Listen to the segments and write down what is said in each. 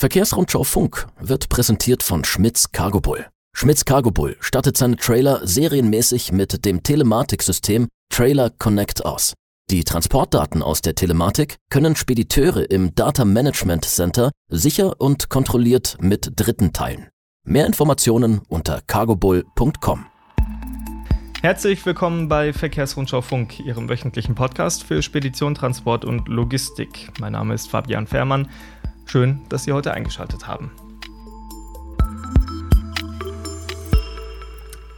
Verkehrsrundschau Funk wird präsentiert von Schmitz Cargo Bull. Schmitz Cargo Bull stattet seine Trailer serienmäßig mit dem Telematiksystem Trailer Connect aus. Die Transportdaten aus der Telematik können Spediteure im Data Management Center sicher und kontrolliert mit Dritten teilen. Mehr Informationen unter cargobull.com. Herzlich willkommen bei Verkehrsrundschau Funk, Ihrem wöchentlichen Podcast für Spedition, Transport und Logistik. Mein Name ist Fabian Fährmann. Schön, dass Sie heute eingeschaltet haben.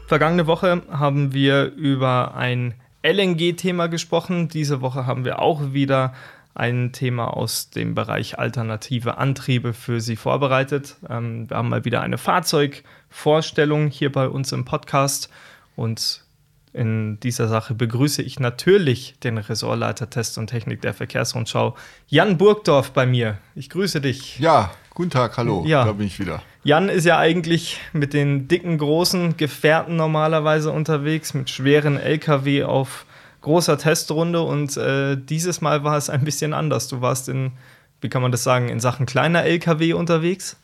Vergangene Woche haben wir über ein LNG-Thema gesprochen. Diese Woche haben wir auch wieder ein Thema aus dem Bereich alternative Antriebe für Sie vorbereitet. Ähm, wir haben mal wieder eine Fahrzeugvorstellung hier bei uns im Podcast und in dieser Sache begrüße ich natürlich den Ressortleiter Test und Technik der Verkehrsrundschau, Jan Burgdorf bei mir. Ich grüße dich. Ja, guten Tag, hallo, ja. da bin ich wieder. Jan ist ja eigentlich mit den dicken, großen Gefährten normalerweise unterwegs, mit schweren LKW auf großer Testrunde und äh, dieses Mal war es ein bisschen anders. Du warst in, wie kann man das sagen, in Sachen kleiner LKW unterwegs?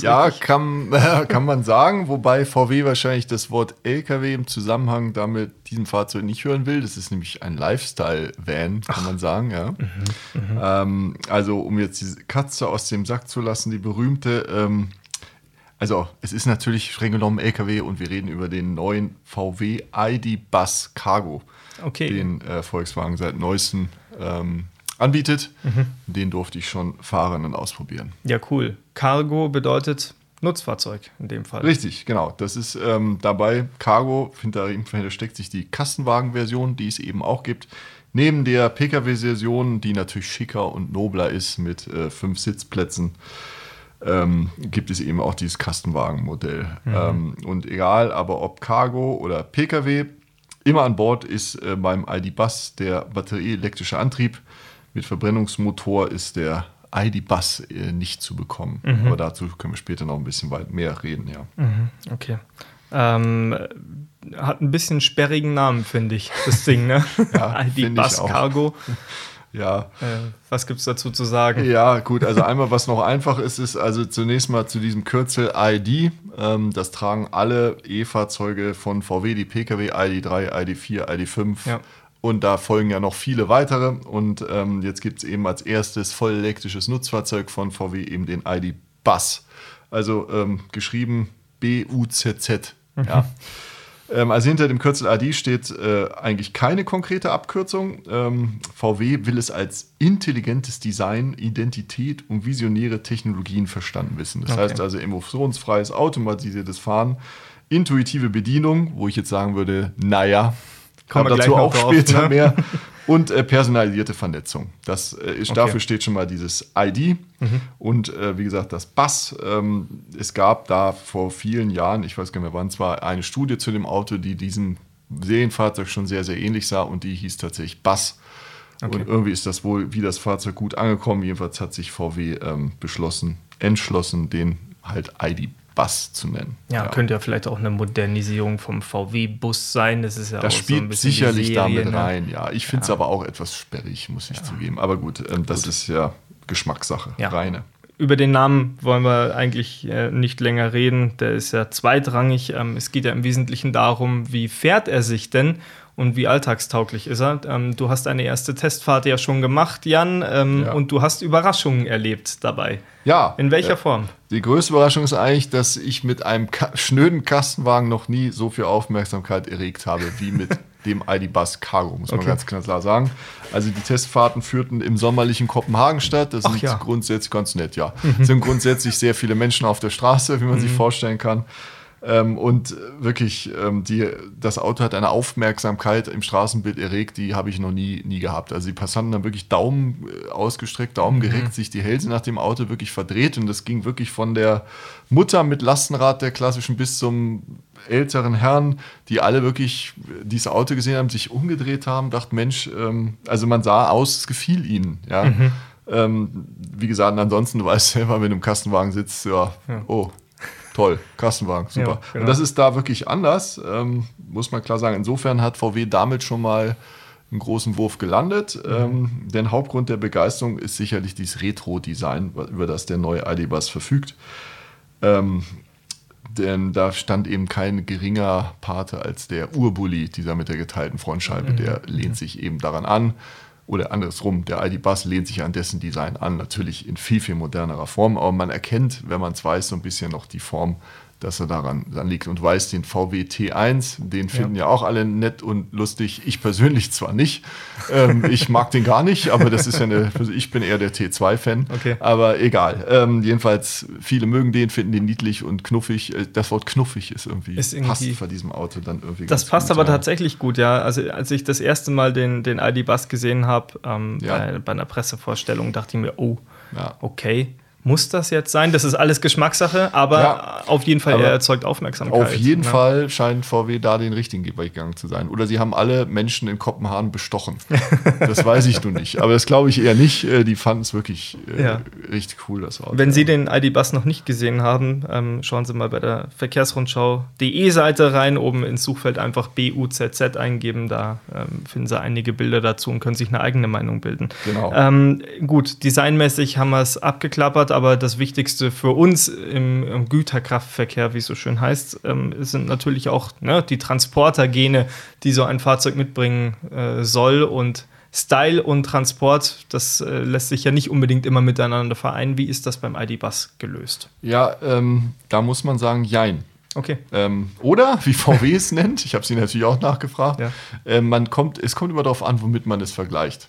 Ja, kann, äh, kann man sagen, wobei VW wahrscheinlich das Wort LKW im Zusammenhang damit diesem Fahrzeug nicht hören will. Das ist nämlich ein Lifestyle-Van, kann Ach. man sagen, ja. Mhm, mhm, ähm, also, um jetzt diese Katze aus dem Sack zu lassen, die berühmte, ähm, also es ist natürlich streng genommen LKW und wir reden über den neuen VW ID Bus Cargo, okay. den äh, Volkswagen seit neuestem ähm, anbietet. Mhm. Den durfte ich schon fahren und ausprobieren. Ja, cool. Cargo bedeutet Nutzfahrzeug in dem Fall. Richtig, genau. Das ist ähm, dabei Cargo, hinter, dahinter steckt sich die Kastenwagen-Version, die es eben auch gibt. Neben der Pkw-Version, die natürlich schicker und nobler ist mit äh, fünf Sitzplätzen, ähm, gibt es eben auch dieses Kastenwagen-Modell. Mhm. Ähm, und egal, aber ob Cargo oder Pkw, immer an Bord ist äh, beim ID-Bus der batterieelektrische Antrieb mit Verbrennungsmotor ist der ID-Bus äh, nicht zu bekommen. Mhm. Aber dazu können wir später noch ein bisschen weit mehr reden, ja. Mhm, okay. Ähm, hat ein bisschen sperrigen Namen, finde ich, das Ding, ne? ja, ID-Bus Cargo. Ja. Äh, was gibt es dazu zu sagen? Ja, gut, also einmal, was noch einfach ist, ist also zunächst mal zu diesem Kürzel ID. Ähm, das tragen alle E-Fahrzeuge von VW, die Pkw ID3, ID4, ID5 ja. Und da folgen ja noch viele weitere. Und ähm, jetzt gibt es eben als erstes voll elektrisches Nutzfahrzeug von VW eben den ID Bus. Also ähm, geschrieben B-U-Z-Z. Mhm. Ja. Ähm, also hinter dem Kürzel ID steht äh, eigentlich keine konkrete Abkürzung. Ähm, VW will es als intelligentes Design, Identität und visionäre Technologien verstanden wissen. Das okay. heißt also emotionsfreies, automatisiertes Fahren, intuitive Bedienung, wo ich jetzt sagen würde, naja, Kommen wir dazu auch später ne? mehr. Und äh, personalisierte Vernetzung. Das, äh, ist, okay. Dafür steht schon mal dieses ID. Mhm. Und äh, wie gesagt, das Bass. Ähm, es gab da vor vielen Jahren, ich weiß gar nicht mehr wann, zwar eine Studie zu dem Auto, die diesem Serienfahrzeug schon sehr, sehr ähnlich sah und die hieß tatsächlich Bass. Okay. Und irgendwie ist das wohl wie das Fahrzeug gut angekommen. Jedenfalls hat sich VW ähm, beschlossen, entschlossen, den halt ID Bus zu nennen. Ja, ja, könnte ja vielleicht auch eine Modernisierung vom VW-Bus sein. Das ist ja das spielt so sicherlich Serie, damit ne? rein. Ja, ich finde es ja. aber auch etwas sperrig, muss ich ja. zugeben. Aber gut, ähm, das gut. ist ja Geschmackssache, reine. Über den Namen wollen wir eigentlich äh, nicht länger reden. Der ist ja zweitrangig. Ähm, es geht ja im Wesentlichen darum, wie fährt er sich denn und wie alltagstauglich ist er. Ähm, du hast eine erste Testfahrt ja schon gemacht, Jan, ähm, ja. und du hast Überraschungen erlebt dabei. Ja. In welcher äh, Form? Die größte Überraschung ist eigentlich, dass ich mit einem ka schnöden Kastenwagen noch nie so viel Aufmerksamkeit erregt habe wie mit dem ID-Bus Cargo, muss man okay. ganz klar sagen. Also die Testfahrten führten im sommerlichen Kopenhagen statt. Das sind ja. grundsätzlich ganz nett, ja. Mhm. sind grundsätzlich sehr viele Menschen auf der Straße, wie man mhm. sich vorstellen kann. Ähm, und wirklich, ähm, die, das Auto hat eine Aufmerksamkeit im Straßenbild erregt, die habe ich noch nie, nie gehabt. Also die Passanten haben wirklich Daumen äh, ausgestreckt, Daumen mhm. gereckt, sich die Hälse nach dem Auto wirklich verdreht. Und das ging wirklich von der Mutter mit Lastenrad der klassischen bis zum älteren Herrn, die alle wirklich dieses Auto gesehen haben, sich umgedreht haben, dachten, Mensch, ähm, also man sah aus, es gefiel ihnen. Ja. Mhm. Ähm, wie gesagt, ansonsten, du weißt selber, wenn du im Kastenwagen sitzt, ja, ja. oh, toll, Kastenwagen, super. Ja, genau. Und das ist da wirklich anders, ähm, muss man klar sagen. Insofern hat VW damit schon mal einen großen Wurf gelandet. Mhm. Ähm, denn Hauptgrund der Begeisterung ist sicherlich dieses Retro-Design, über das der neue ID-Bus verfügt. Ähm, denn da stand eben kein geringer Pate als der Urbully, dieser mit der geteilten Frontscheibe, mhm. der lehnt sich eben daran an. Oder andersrum, der ID-Bus lehnt sich an dessen Design an, natürlich in viel, viel modernerer Form, aber man erkennt, wenn man es weiß, so ein bisschen noch die Form dass er daran liegt und weiß den VW T1, den finden ja. ja auch alle nett und lustig. Ich persönlich zwar nicht, ähm, ich mag den gar nicht, aber das ist ja eine, ich bin eher der T2-Fan, okay. aber egal. Ähm, jedenfalls, viele mögen den, finden den niedlich und knuffig. Äh, das Wort knuffig ist irgendwie, ist irgendwie passt vor diesem Auto dann irgendwie. Das passt gut, aber ja. tatsächlich gut, ja. Also als ich das erste Mal den, den ID-Bus gesehen habe, ähm, ja. bei, bei einer Pressevorstellung, dachte ich mir, oh, okay muss das jetzt sein? Das ist alles Geschmackssache, aber ja, auf jeden Fall, er erzeugt Aufmerksamkeit. Auf jeden ja. Fall scheint VW da den richtigen Weg gegangen zu sein. Oder sie haben alle Menschen in Kopenhagen bestochen. das weiß ich nun nicht. Aber das glaube ich eher nicht. Äh, die fanden es wirklich äh, ja. richtig cool, das Auto. Wenn Sie den ID-Bus noch nicht gesehen haben, ähm, schauen Sie mal bei der Verkehrsrundschau.de Seite rein, oben ins Suchfeld einfach BUZZ eingeben. Da ähm, finden Sie einige Bilder dazu und können sich eine eigene Meinung bilden. Genau. Ähm, gut, designmäßig haben wir es abgeklappert aber das Wichtigste für uns im, im Güterkraftverkehr, wie es so schön heißt, ähm, sind natürlich auch ne, die Transportergene, die so ein Fahrzeug mitbringen äh, soll. Und Style und Transport, das äh, lässt sich ja nicht unbedingt immer miteinander vereinen. Wie ist das beim ID-Bus gelöst? Ja, ähm, da muss man sagen, jein. Okay. Ähm, oder, wie VW es nennt, ich habe sie natürlich auch nachgefragt, ja. äh, man kommt, es kommt immer darauf an, womit man es vergleicht.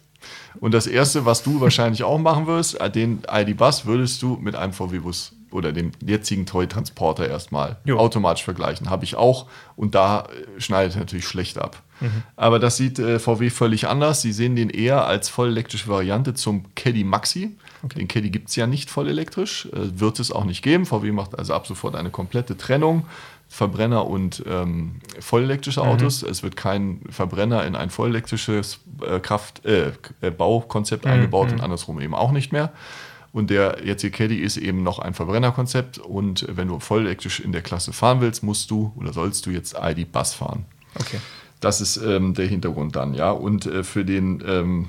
Und das Erste, was du wahrscheinlich auch machen wirst, äh, den ID-Bus würdest du mit einem VW-Bus oder dem jetzigen Toy-Transporter erstmal jo. automatisch vergleichen. Habe ich auch und da äh, schneidet natürlich schlecht ab. Mhm. Aber das sieht äh, VW völlig anders. Sie sehen den eher als vollelektrische Variante zum Caddy Maxi. Okay. Den Caddy gibt es ja nicht voll elektrisch, äh, wird es auch nicht geben. VW macht also ab sofort eine komplette Trennung Verbrenner und ähm, vollelektrische mhm. Autos. Es wird kein Verbrenner in ein vollelektrisches äh, Kraft, äh, äh Baukonzept mhm. eingebaut und mhm. andersrum eben auch nicht mehr. Und der jetzige Caddy ist eben noch ein Verbrennerkonzept. Und wenn du vollelektrisch in der Klasse fahren willst, musst du oder sollst du jetzt ID Bus fahren. Okay. Das ist ähm, der Hintergrund dann, ja. Und äh, für den ähm,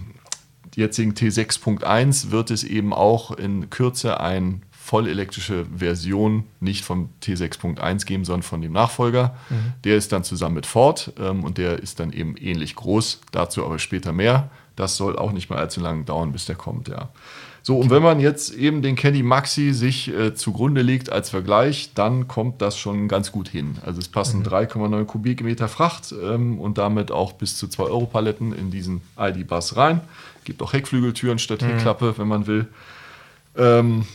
jetzigen T6.1 wird es eben auch in Kürze ein vollelektrische Version nicht vom T6.1 geben, sondern von dem Nachfolger. Mhm. Der ist dann zusammen mit Ford ähm, und der ist dann eben ähnlich groß. Dazu aber später mehr. Das soll auch nicht mehr allzu lange dauern, bis der kommt, ja. So, und wenn man jetzt eben den Caddy Maxi sich äh, zugrunde legt als Vergleich, dann kommt das schon ganz gut hin. Also es passen mhm. 3,9 Kubikmeter Fracht ähm, und damit auch bis zu 2 Euro Paletten in diesen ID-Bus rein. Gibt auch Heckflügeltüren statt mhm. Heckklappe, wenn man will. Ähm,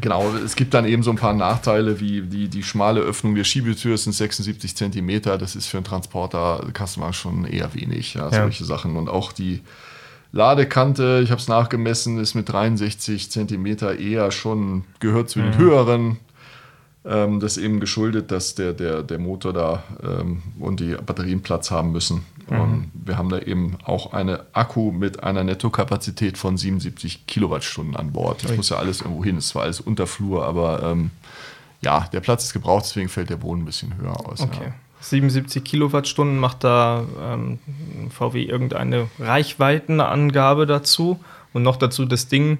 Genau, es gibt dann eben so ein paar Nachteile, wie die, die schmale Öffnung der Schiebetür sind 76 Zentimeter. Das ist für einen Transporter Customer schon eher wenig, ja, solche Sachen. Und auch die Ladekante, ich habe es nachgemessen, ist mit 63 Zentimeter eher schon, gehört zu den mhm. höheren. Ähm, das ist eben geschuldet, dass der, der, der Motor da ähm, und die Batterien Platz haben müssen. Mhm. Und wir haben da eben auch eine Akku mit einer Nettokapazität von 77 Kilowattstunden an Bord. Das muss ja alles irgendwo hin. Es war alles Unterflur, aber ähm, ja, der Platz ist gebraucht, deswegen fällt der Boden ein bisschen höher aus. Okay. Ja. 77 Kilowattstunden macht da ähm, VW irgendeine Reichweitenangabe dazu und noch dazu das Ding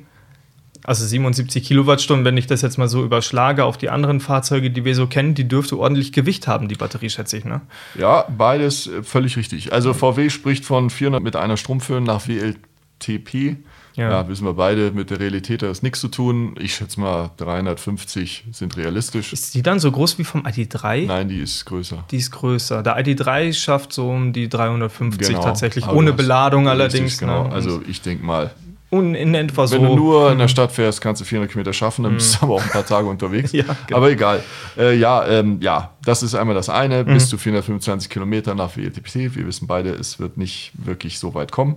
also 77 Kilowattstunden, wenn ich das jetzt mal so überschlage auf die anderen Fahrzeuge, die wir so kennen, die dürfte ordentlich Gewicht haben, die Batterie, schätze ich, ne? Ja, beides äh, völlig richtig. Also VW spricht von 400 mit einer Stromführung nach WLTP. Ja. ja. wissen wir beide, mit der Realität hat das nichts zu tun. Ich schätze mal, 350 sind realistisch. Ist die dann so groß wie vom ID3? Nein, die ist größer. Die ist größer. Der ID3 schafft so um die 350 genau. tatsächlich, ohne Beladung allerdings. Genau. Ne? Also ich denke mal, etwa so. Wenn du nur in der Stadt fährst, kannst du 400 Kilometer schaffen, dann bist du mhm. aber auch ein paar Tage unterwegs. ja, genau. Aber egal. Äh, ja, ähm, ja, das ist einmal das eine. Mhm. Bis zu 425 Kilometer nach WLTP. Wir wissen beide, es wird nicht wirklich so weit kommen.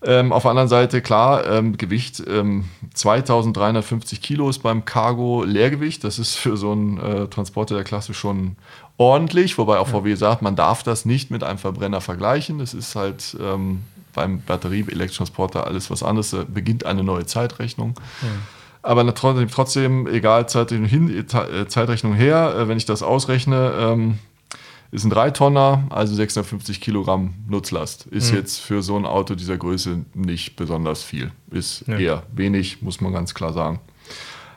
Ähm, auf der anderen Seite, klar, ähm, Gewicht ähm, 2350 Kilo ist beim Cargo Leergewicht. Das ist für so einen äh, Transporter der Klasse schon ordentlich, wobei auch ja. VW sagt, man darf das nicht mit einem Verbrenner vergleichen. Das ist halt ähm, beim Batterie-Elektrotransporter alles was anderes. Da beginnt eine neue Zeitrechnung. Ja. Aber trotzdem, egal Zeitrechnung hin, äh, Zeitrechnung her, äh, wenn ich das ausrechne, ähm, Ist ein Dreitonner, also 650 Kilogramm Nutzlast. Ist mhm. jetzt für so ein Auto dieser Größe nicht besonders viel. Ist ja. eher wenig, muss man ganz klar sagen.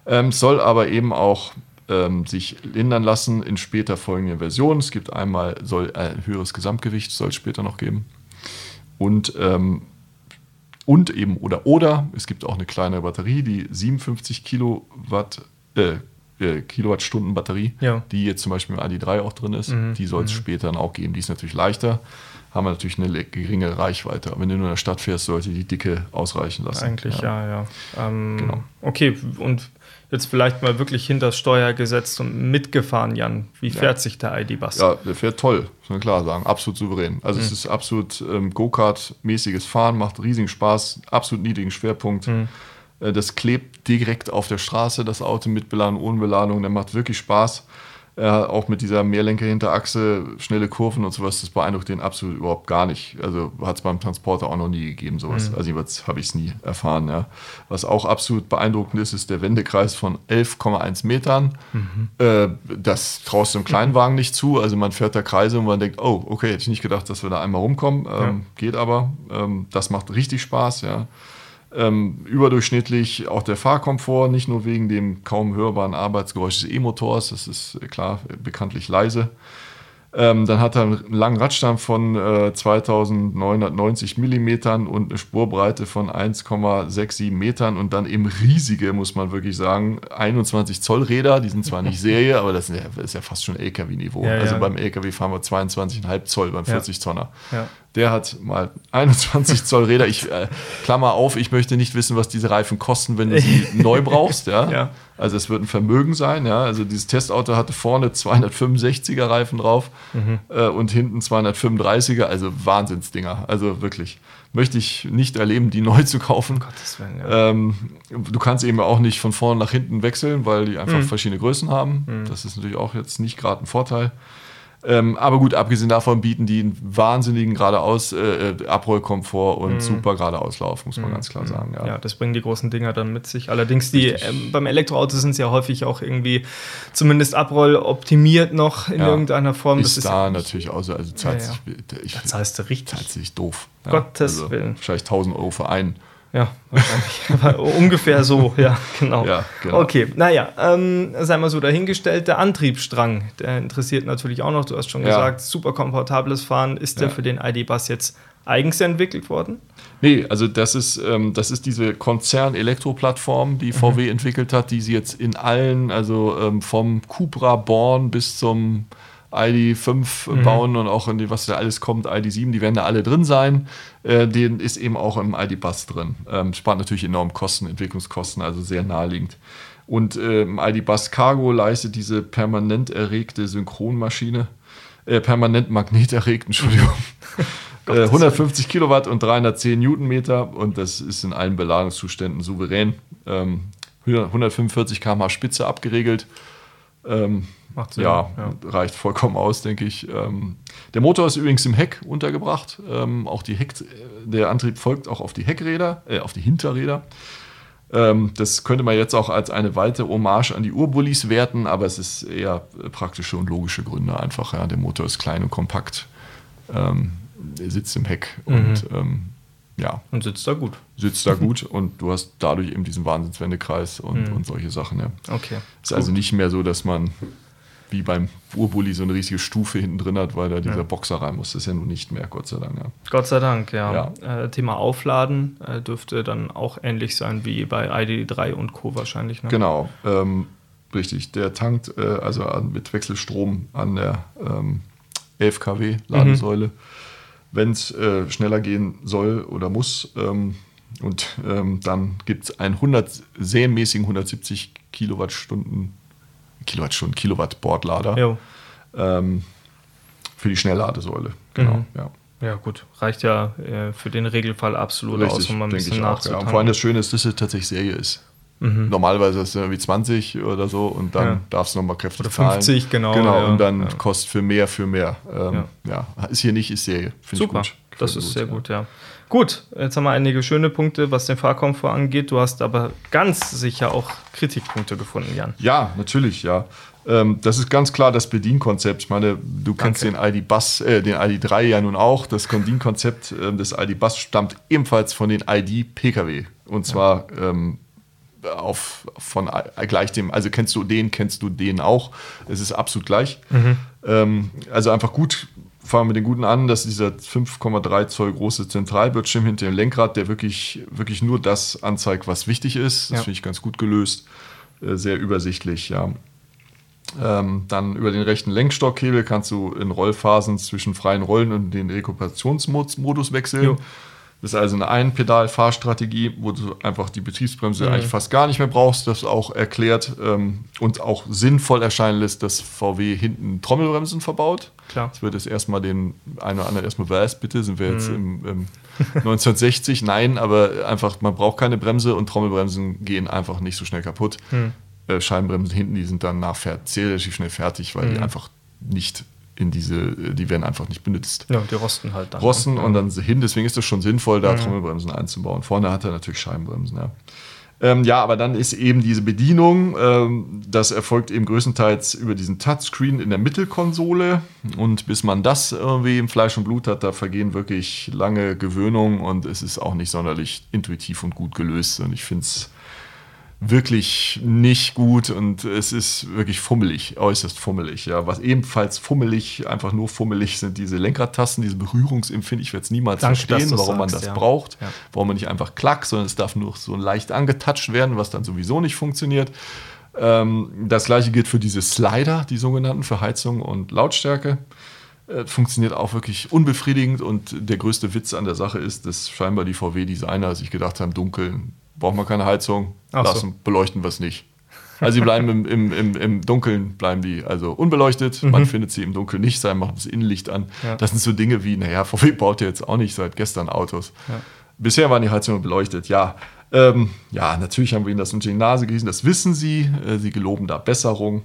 Ähm, soll aber eben auch ähm, sich lindern lassen in später folgenden Versionen. Es gibt einmal, soll ein höheres Gesamtgewicht, soll es später noch geben. Und, ähm, und eben, oder, oder, es gibt auch eine kleine Batterie, die 57 Kilowatt, äh, äh, Kilowattstunden Batterie, ja. die jetzt zum Beispiel im ID3 auch drin ist. Mhm. Die soll es mhm. später dann auch geben. Die ist natürlich leichter, haben wir natürlich eine geringe Reichweite. Aber wenn du nur in der Stadt fährst, sollte die Dicke ausreichen lassen. Eigentlich ja, ja. ja. Ähm, genau. Okay, und jetzt vielleicht mal wirklich hinter das Steuer gesetzt und mitgefahren, Jan. Wie fährt ja. sich der ID-Bus? Ja, der fährt toll, muss man klar sagen. Absolut souverän. Also mhm. es ist absolut ähm, Go-Kart-mäßiges Fahren, macht riesigen Spaß, absolut niedrigen Schwerpunkt. Mhm. Äh, das klebt direkt auf der Straße, das Auto mit Beladung, ohne Beladung. Der macht wirklich Spaß. Äh, auch mit dieser Mehrlenker-Hinterachse, schnelle Kurven und sowas, das beeindruckt den absolut überhaupt gar nicht. Also hat es beim Transporter auch noch nie gegeben, sowas. Mhm. Also jeweils habe ich es nie erfahren. Ja. Was auch absolut beeindruckend ist, ist der Wendekreis von 11,1 Metern. Mhm. Äh, das traust du im Kleinwagen nicht zu. Also man fährt da Kreise und man denkt, oh, okay, hätte ich nicht gedacht, dass wir da einmal rumkommen. Ähm, ja. Geht aber. Ähm, das macht richtig Spaß, ja ähm, überdurchschnittlich auch der Fahrkomfort, nicht nur wegen dem kaum hörbaren Arbeitsgeräusch des E-Motors, das ist äh, klar bekanntlich leise. Ähm, dann hat er einen langen Radstand von äh, 2990 Millimetern und eine Spurbreite von 1,67 Metern und dann eben riesige, muss man wirklich sagen, 21 Zoll Räder. Die sind zwar nicht Serie, aber das ist ja, das ist ja fast schon LKW-Niveau. Ja, also ja. beim LKW fahren wir 22,5 Zoll beim 40 Tonner. Der hat mal 21 Zoll Räder. Ich äh, klammer auf, ich möchte nicht wissen, was diese Reifen kosten, wenn du sie neu brauchst. Ja? Also es wird ein Vermögen sein. Ja? Also dieses Testauto hatte vorne 265er Reifen drauf mhm. äh, und hinten 235er. Also Wahnsinnsdinger. Also wirklich. Möchte ich nicht erleben, die neu zu kaufen. Gottes Willen, ja. ähm, du kannst eben auch nicht von vorne nach hinten wechseln, weil die einfach mhm. verschiedene Größen haben. Mhm. Das ist natürlich auch jetzt nicht gerade ein Vorteil. Ähm, aber gut, abgesehen davon bieten die einen wahnsinnigen geradeaus äh, äh Abrollkomfort und mhm. super geradeauslauf, muss man mhm. ganz klar sagen. Ja. ja. das bringen die großen Dinger dann mit sich. Allerdings, die ähm, beim Elektroauto sind sie ja häufig auch irgendwie zumindest abrolloptimiert noch in ja. irgendeiner Form. Ist das ist da natürlich auch so. Also zahlt ja, ja. Ich, das heißt richtig. Zahlt sich doof. Gottes also Willen. Vielleicht 1000 Euro für einen. Ja, wahrscheinlich. ungefähr so, ja, genau. Ja, genau. Okay, naja, ähm, sei mal so dahingestellt, der Antriebsstrang, der interessiert natürlich auch noch. Du hast schon ja. gesagt, super komfortables Fahren. Ist der für den ID-Bus jetzt eigens entwickelt worden? Nee, also das ist, ähm, das ist diese Konzern-Elektro-Plattform, die VW mhm. entwickelt hat, die sie jetzt in allen, also ähm, vom Cupra Born bis zum ID5 mhm. bauen und auch in die, was da alles kommt, ID7, die werden da alle drin sein. Äh, den ist eben auch im ID-Bus drin. Ähm, spart natürlich enorm Kosten, Entwicklungskosten, also sehr naheliegend. Und äh, im ID-Bus Cargo leistet diese permanent erregte Synchronmaschine, äh, permanent magneterregt, Entschuldigung. 150 äh, Kilowatt und 310 Newtonmeter und das ist in allen Beladungszuständen souverän. Ähm, 145 km/h Spitze abgeregelt. Ähm, Macht Sinn. Ja, ja, reicht vollkommen aus, denke ich. Ähm, der Motor ist übrigens im Heck untergebracht. Ähm, auch die Heck, der Antrieb folgt auch auf die Heckräder, äh, auf die Hinterräder. Ähm, das könnte man jetzt auch als eine weitere Hommage an die Urbullis werten, aber es ist eher praktische und logische Gründe einfach. Ja. Der Motor ist klein und kompakt. Ähm, er sitzt im Heck mhm. und ähm, ja. Und sitzt da gut. Sitzt da gut und du hast dadurch eben diesen Wahnsinnswendekreis und, mhm. und solche Sachen. Ja. Okay. Ist also nicht mehr so, dass man wie beim Urbully so eine riesige Stufe hinten drin hat, weil da dieser ja. Boxer rein muss. Das ist ja nun nicht mehr, Gott sei Dank. Ja. Gott sei Dank, ja. ja. Äh, Thema Aufladen äh, dürfte dann auch ähnlich sein wie bei ID3 und Co. wahrscheinlich. Ne? Genau, ähm, richtig. Der tankt äh, also mit Wechselstrom an der ähm, 11 kW Ladesäule. Mhm. Wenn es äh, schneller gehen soll oder muss, ähm, und ähm, dann gibt es einen 100, serienmäßigen 170 Kilowattstunden Kilowattstunden, Kilowatt Bordlader ähm, für die Schnellladesäule. Genau, mhm. ja. Ja, gut. Reicht ja äh, für den Regelfall absolut Richtig, aus, um mal ein bisschen nachzutanken. Ja. Und vor allem das Schöne ist, dass es tatsächlich Serie ist. Mhm. Normalerweise ist es irgendwie 20 oder so und dann ja. darfst du nochmal kräftig oder 50, zahlen. genau. Genau, ja, und dann ja. kostet für mehr, für mehr. Ähm, ja. ist hier nicht, ist Serie. Finde ich gut. Das ist gut, sehr ja. gut, ja. Gut, jetzt haben wir einige schöne Punkte, was den Fahrkomfort angeht. Du hast aber ganz sicher auch Kritikpunkte gefunden, Jan. Ja, natürlich, ja. Ähm, das ist ganz klar das Bedienkonzept. Ich meine, du kennst den ID-Bus, äh, den ID3 ja nun auch. Das Bedienkonzept äh, des ID-Bus stammt ebenfalls von den ID-Pkw. Und zwar ja. ähm, auf, von gleich dem, also kennst du den, kennst du den auch. Es ist absolut gleich. Mhm. Ähm, also einfach gut fangen wir mit den Guten an, dass dieser 5,3 Zoll große Zentralbildschirm hinter dem Lenkrad, der wirklich, wirklich nur das anzeigt, was wichtig ist. Das ja. finde ich ganz gut gelöst. Äh, sehr übersichtlich, ja. Ähm, dann über den rechten Lenkstockhebel kannst du in Rollphasen zwischen freien Rollen und den Rekuperationsmodus wechseln. Jo. Das ist also eine Einpedal-Fahrstrategie, wo du einfach die Betriebsbremse mhm. eigentlich fast gar nicht mehr brauchst. Das auch erklärt ähm, und auch sinnvoll erscheinen lässt, dass VW hinten Trommelbremsen verbaut. Klar. Das wird jetzt erstmal den einen oder anderen erstmal, was bitte, sind wir jetzt mhm. im, im 1960? Nein, aber einfach, man braucht keine Bremse und Trommelbremsen gehen einfach nicht so schnell kaputt. Mhm. Äh, Scheibenbremsen hinten, die sind dann nachher relativ schnell fertig, weil die mhm. einfach nicht in diese, die werden einfach nicht benutzt. Ja, die rosten halt dann. Rosten und dann hin, deswegen ist es schon sinnvoll, da mhm. Trommelbremsen einzubauen. Vorne hat er natürlich Scheibenbremsen, ja. Ähm, ja, aber dann ist eben diese Bedienung, ähm, das erfolgt eben größtenteils über diesen Touchscreen in der Mittelkonsole. Und bis man das irgendwie im Fleisch und Blut hat, da vergehen wirklich lange Gewöhnungen und es ist auch nicht sonderlich intuitiv und gut gelöst. Und ich finde es wirklich nicht gut und es ist wirklich fummelig, äußerst fummelig. Ja, was ebenfalls fummelig, einfach nur fummelig sind diese Lenkradtasten, diese Berührungsempfindung. Ich werde es niemals Danke, verstehen, warum sagst, man das ja. braucht, ja. warum man nicht einfach klack, sondern es darf nur so leicht angetatscht werden, was dann sowieso nicht funktioniert. Ähm, das gleiche gilt für diese Slider, die sogenannten für Heizung und Lautstärke äh, funktioniert auch wirklich unbefriedigend und der größte Witz an der Sache ist, dass scheinbar die VW-Designer sich gedacht haben, dunkeln braucht man keine Heizung, Ach lassen, so. beleuchten wir es nicht. Also sie bleiben im, im, im, im, Dunkeln, bleiben die also unbeleuchtet. Mhm. Man findet sie im Dunkeln nicht sein, macht das Innenlicht an. Ja. Das sind so Dinge wie, naja, VW baut ja jetzt auch nicht seit gestern Autos. Ja. Bisher waren die Heizungen beleuchtet, ja. Ähm, ja, natürlich haben wir ihnen das unter die Nase gerissen, das wissen sie. Äh, sie geloben da Besserung.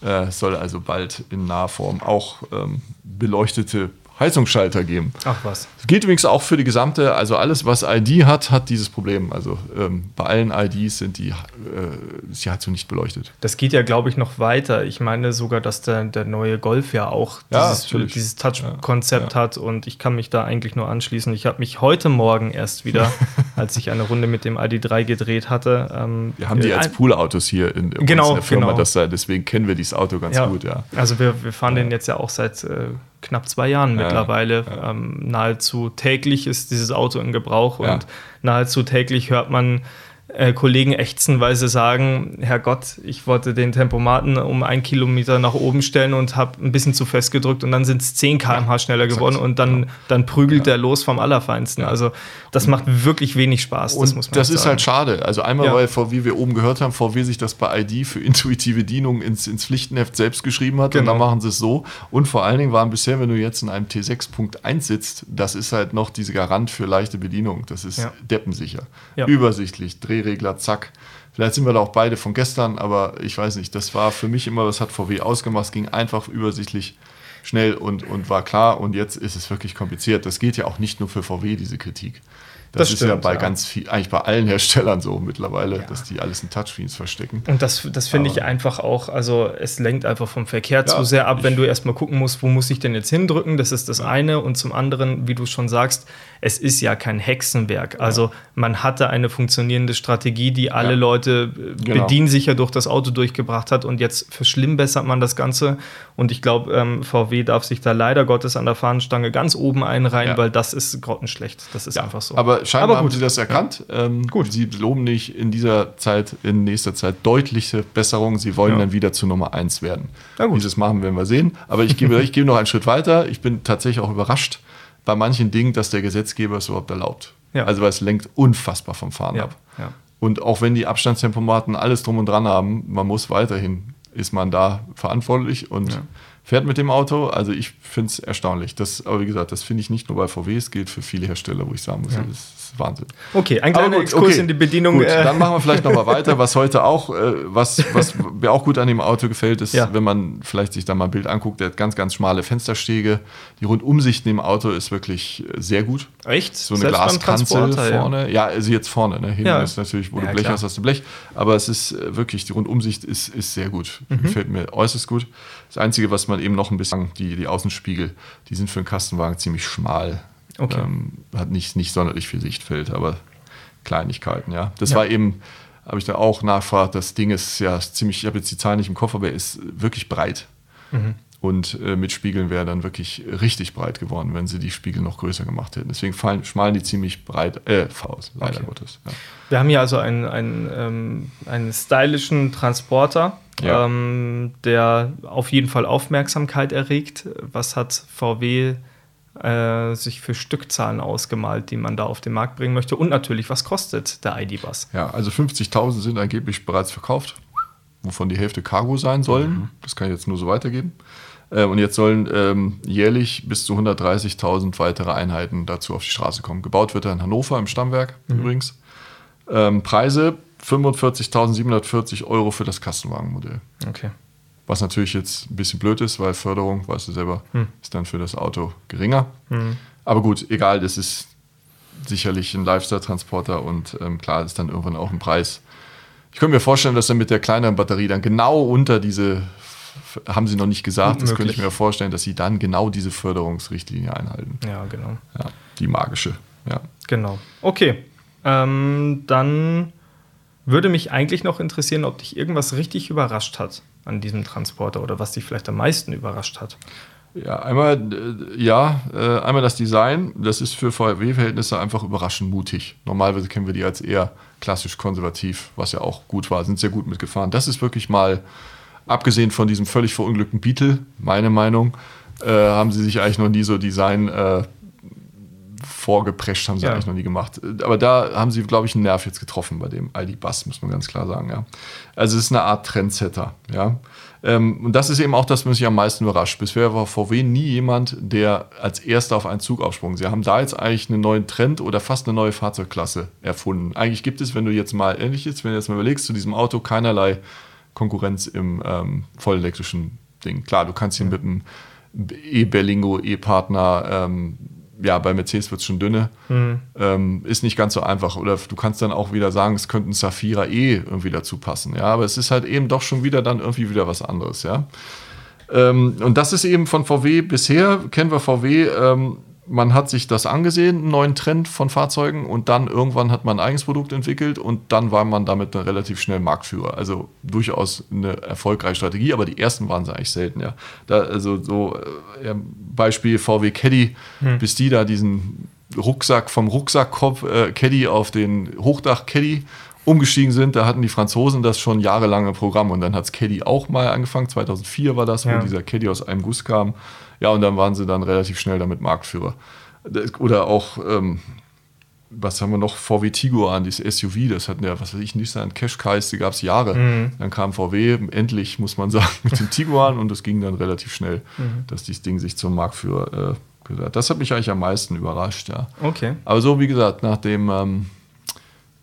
Äh, soll also bald in Nahform auch ähm, beleuchtete Heizungsschalter geben. Ach was. Das gilt übrigens auch für die gesamte, also alles, was ID hat, hat dieses Problem. Also ähm, bei allen IDs sind die, äh, ist die Heizung nicht beleuchtet. Das geht ja, glaube ich, noch weiter. Ich meine sogar, dass der, der neue Golf ja auch dieses, ja, dieses Touch-Konzept ja, ja. hat und ich kann mich da eigentlich nur anschließen. Ich habe mich heute Morgen erst wieder, als ich eine Runde mit dem ID3 gedreht hatte. Ähm, wir haben die als Poolautos hier in, in genau, der Firma, genau. Das, deswegen kennen wir dieses Auto ganz gut, ja. Also wir, wir fahren den jetzt ja auch seit äh, knapp zwei Jahren ja, mittlerweile. Ja. Ähm, nahezu täglich ist dieses Auto in Gebrauch und nahezu täglich hört man äh, Kollegen ächzenweise sagen, Herr Gott, ich wollte den Tempomaten um einen Kilometer nach oben stellen und habe ein bisschen zu fest gedrückt und dann sind es 10 km/h schneller geworden und dann, dann prügelt der los vom Allerfeinsten. Also das macht wirklich wenig Spaß. Das, muss man das ist halt schade. Also einmal, weil VW wir oben gehört haben, VW sich das bei ID für intuitive Dienung ins, ins Pflichtenheft selbst geschrieben hat genau. und dann machen sie es so. Und vor allen Dingen waren bisher, wenn du jetzt in einem T6.1 sitzt, das ist halt noch diese Garant für leichte Bedienung. Das ist ja. deppensicher, ja. übersichtlich, dreh Drehregler, zack. Vielleicht sind wir da auch beide von gestern, aber ich weiß nicht, das war für mich immer, das hat VW ausgemacht, es ging einfach übersichtlich schnell und, und war klar und jetzt ist es wirklich kompliziert. Das geht ja auch nicht nur für VW, diese Kritik. Das, das ist stimmt, ja bei ja. ganz viel, eigentlich bei allen Herstellern so mittlerweile, ja. dass die alles in Touchscreens verstecken. Und das, das finde ich einfach auch, also es lenkt einfach vom Verkehr ja, zu sehr ab, wenn du erstmal gucken musst, wo muss ich denn jetzt hindrücken, das ist das eine. Und zum anderen, wie du schon sagst, es ist ja kein Hexenwerk. Also man hatte eine funktionierende Strategie, die alle Leute äh, genau. bediensicher durch das Auto durchgebracht hat und jetzt verschlimmbessert man das Ganze. Und ich glaube, ähm, VW darf sich da leider Gottes an der Fahnenstange ganz oben einreihen, weil das ist grottenschlecht. Das ist einfach so. Aber scheinbar haben sie das erkannt. Ja. Ähm, gut. Sie loben nicht in dieser Zeit, in nächster Zeit deutliche Besserungen. Sie wollen ja. dann wieder zu Nummer 1 werden. Wie sie es machen, werden wir sehen. Aber ich gebe, ich gebe noch einen Schritt weiter. Ich bin tatsächlich auch überrascht bei manchen Dingen, dass der Gesetzgeber es überhaupt erlaubt. Ja. Also weil es lenkt unfassbar vom Fahren ab. Und auch wenn die Abstandstempomaten alles drum und dran haben, man muss weiterhin, ist man da verantwortlich und fährt mit dem Auto. Also ich finde es erstaunlich. Das, aber wie gesagt, das finde ich nicht nur bei VW, es gilt für viele Hersteller, wo ich sagen muss, ja. das ist Wahnsinn. Okay, ein kleiner Exkurs okay. in die Bedienung. Gut, äh. dann machen wir vielleicht nochmal weiter, was heute auch, äh, was, was mir auch gut an dem Auto gefällt, ist, ja. wenn man vielleicht sich da mal ein Bild anguckt, der hat ganz, ganz schmale Fensterstege. Die Rundumsicht in dem Auto ist wirklich sehr gut. Echt? So eine Glaskanzel vorne. Ja. ja, also jetzt vorne. Ne? Hinten ist natürlich, wo du Blech klar. hast, hast du Blech. Aber es ist äh, wirklich, die Rundumsicht ist, ist sehr gut. Mhm. Gefällt mir äußerst gut. Das Einzige, was man eben noch ein bisschen, die, die Außenspiegel, die sind für einen Kastenwagen ziemlich schmal. Okay. Ähm, hat nicht, nicht sonderlich viel Sichtfeld, aber Kleinigkeiten, ja. Das ja. war eben, habe ich da auch nachgefragt, das Ding ist ja ziemlich, ich habe jetzt die Zahlen nicht im Kopf, aber er ist wirklich breit. Mhm. Und äh, mit Spiegeln wäre dann wirklich richtig breit geworden, wenn sie die Spiegel noch größer gemacht hätten. Deswegen fallen, schmalen die ziemlich breit äh, aus, leider okay. Gottes. Ja. Wir haben hier also einen, einen, ähm, einen stylischen Transporter, ja. ähm, der auf jeden Fall Aufmerksamkeit erregt. Was hat VW äh, sich für Stückzahlen ausgemalt, die man da auf den Markt bringen möchte? Und natürlich, was kostet der ID-Bus? Ja, also 50.000 sind angeblich bereits verkauft, wovon die Hälfte Cargo sein sollen. Mhm. Das kann ich jetzt nur so weitergeben. Äh, und jetzt sollen ähm, jährlich bis zu 130.000 weitere Einheiten dazu auf die Straße kommen. Gebaut wird er in Hannover im Stammwerk mhm. übrigens. Ähm, Preise 45.740 Euro für das Kastenwagenmodell. Okay. Was natürlich jetzt ein bisschen blöd ist, weil Förderung, weißt du selber, hm. ist dann für das Auto geringer. Hm. Aber gut, egal, das ist sicherlich ein Lifestyle-Transporter und ähm, klar ist dann irgendwann auch ein Preis. Ich könnte mir vorstellen, dass er mit der kleineren Batterie dann genau unter diese, haben sie noch nicht gesagt, das könnte ich mir vorstellen, dass sie dann genau diese Förderungsrichtlinie einhalten. Ja, genau. Ja, die magische, ja. Genau. Okay. Ähm, dann würde mich eigentlich noch interessieren, ob dich irgendwas richtig überrascht hat an diesem Transporter oder was dich vielleicht am meisten überrascht hat. Ja, einmal, äh, ja, äh, einmal das Design. Das ist für VW-Verhältnisse einfach überraschend mutig. Normalerweise kennen wir die als eher klassisch konservativ, was ja auch gut war, sind sehr gut mitgefahren. Das ist wirklich mal, abgesehen von diesem völlig verunglückten Beetle, meine Meinung, äh, haben sie sich eigentlich noch nie so Design äh, vorgeprescht haben sie ja. eigentlich noch nie gemacht. Aber da haben sie, glaube ich, einen Nerv jetzt getroffen bei dem ID-Bus, muss man ganz klar sagen. Ja. Also es ist eine Art Trendsetter. Ja. Ähm, und das ist eben auch das, was mich am meisten überrascht. Bisher war VW nie jemand, der als erster auf einen Zug aufsprung. Sie haben da jetzt eigentlich einen neuen Trend oder fast eine neue Fahrzeugklasse erfunden. Eigentlich gibt es, wenn du jetzt mal ähnlich ist, wenn du jetzt mal überlegst, zu diesem Auto keinerlei Konkurrenz im ähm, vollelektrischen Ding. Klar, du kannst hier mit einem E-Berlingo, E-Partner ähm, ja, bei Mercedes wird es schon dünne. Mhm. Ähm, ist nicht ganz so einfach. Oder du kannst dann auch wieder sagen, es könnte ein Safira E irgendwie dazu passen. Ja, aber es ist halt eben doch schon wieder dann irgendwie wieder was anderes. Ja. Ähm, und das ist eben von VW bisher, kennen wir VW, ähm, man hat sich das angesehen, einen neuen Trend von Fahrzeugen und dann irgendwann hat man ein eigenes Produkt entwickelt und dann war man damit dann relativ schnell Marktführer. Also durchaus eine erfolgreiche Strategie, aber die ersten waren sie eigentlich selten, ja. Da, also so äh, Beispiel VW Caddy, hm. bis die da diesen Rucksack vom Rucksackkopf äh, Caddy auf den Hochdach Caddy umgestiegen sind, da hatten die Franzosen das schon jahrelang im Programm und dann hat es Caddy auch mal angefangen, 2004 war das, ja. wo dieser Caddy aus einem Guss kam ja, und dann waren sie dann relativ schnell damit Marktführer. Oder auch, ähm, was haben wir noch? VW Tiguan, dieses SUV, das hatten ja, was weiß ich, Nissan Qashqais, die gab es Jahre. Mhm. Dann kam VW, endlich, muss man sagen, mit dem Tiguan und das ging dann relativ schnell, mhm. dass dieses Ding sich zum Marktführer äh, gehört. Das hat mich eigentlich am meisten überrascht, ja. Okay. Aber so, wie gesagt, nach dem. Ähm,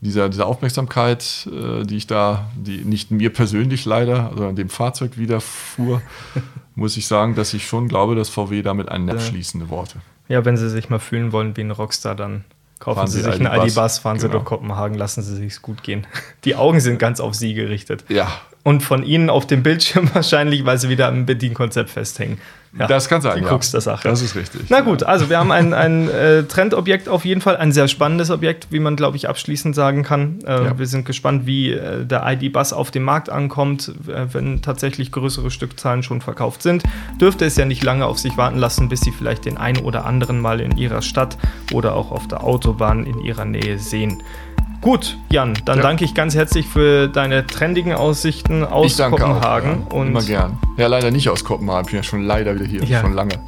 dieser, dieser Aufmerksamkeit, äh, die ich da, die nicht mir persönlich leider, sondern dem Fahrzeug widerfuhr, muss ich sagen, dass ich schon glaube, dass VW damit ein Netz schließende Worte. Ja, wenn Sie sich mal fühlen wollen wie ein Rockstar, dann kaufen fahren Sie sich einen ID-Bus, fahren genau. Sie durch Kopenhagen, lassen Sie sich gut gehen. Die Augen sind ganz auf Sie gerichtet. Ja. Und von Ihnen auf dem Bildschirm wahrscheinlich, weil Sie wieder am Bedienkonzept festhängen. Ja, das kann sein. Die ja. Krux der Sache. Das ist richtig. Na gut, also wir haben ein, ein äh, Trendobjekt auf jeden Fall, ein sehr spannendes Objekt, wie man, glaube ich, abschließend sagen kann. Äh, ja. Wir sind gespannt, wie äh, der ID-Bus auf dem Markt ankommt, äh, wenn tatsächlich größere Stückzahlen schon verkauft sind. Dürfte es ja nicht lange auf sich warten lassen, bis Sie vielleicht den einen oder anderen mal in Ihrer Stadt oder auch auf der Autobahn in Ihrer Nähe sehen. Gut, Jan, dann ja. danke ich ganz herzlich für deine trendigen Aussichten aus Kopenhagen. Auch, ja. Und Immer gern. Ja, leider nicht aus Kopenhagen. Ich bin ja schon leider wieder hier, ja. schon lange.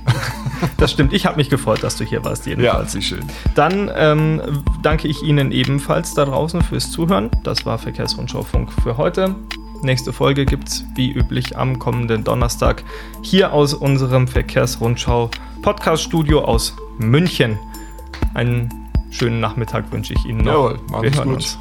Das stimmt. Ich habe mich gefreut, dass du hier warst, jedenfalls. Ja, wie schön. Dann ähm, danke ich Ihnen ebenfalls da draußen fürs Zuhören. Das war Verkehrsrundschau Funk für heute. Nächste Folge gibt es wie üblich am kommenden Donnerstag hier aus unserem Verkehrsrundschau Podcast-Studio aus München. Einen schönen Nachmittag wünsche ich Ihnen noch. Jawohl, machen Sie gut. Uns.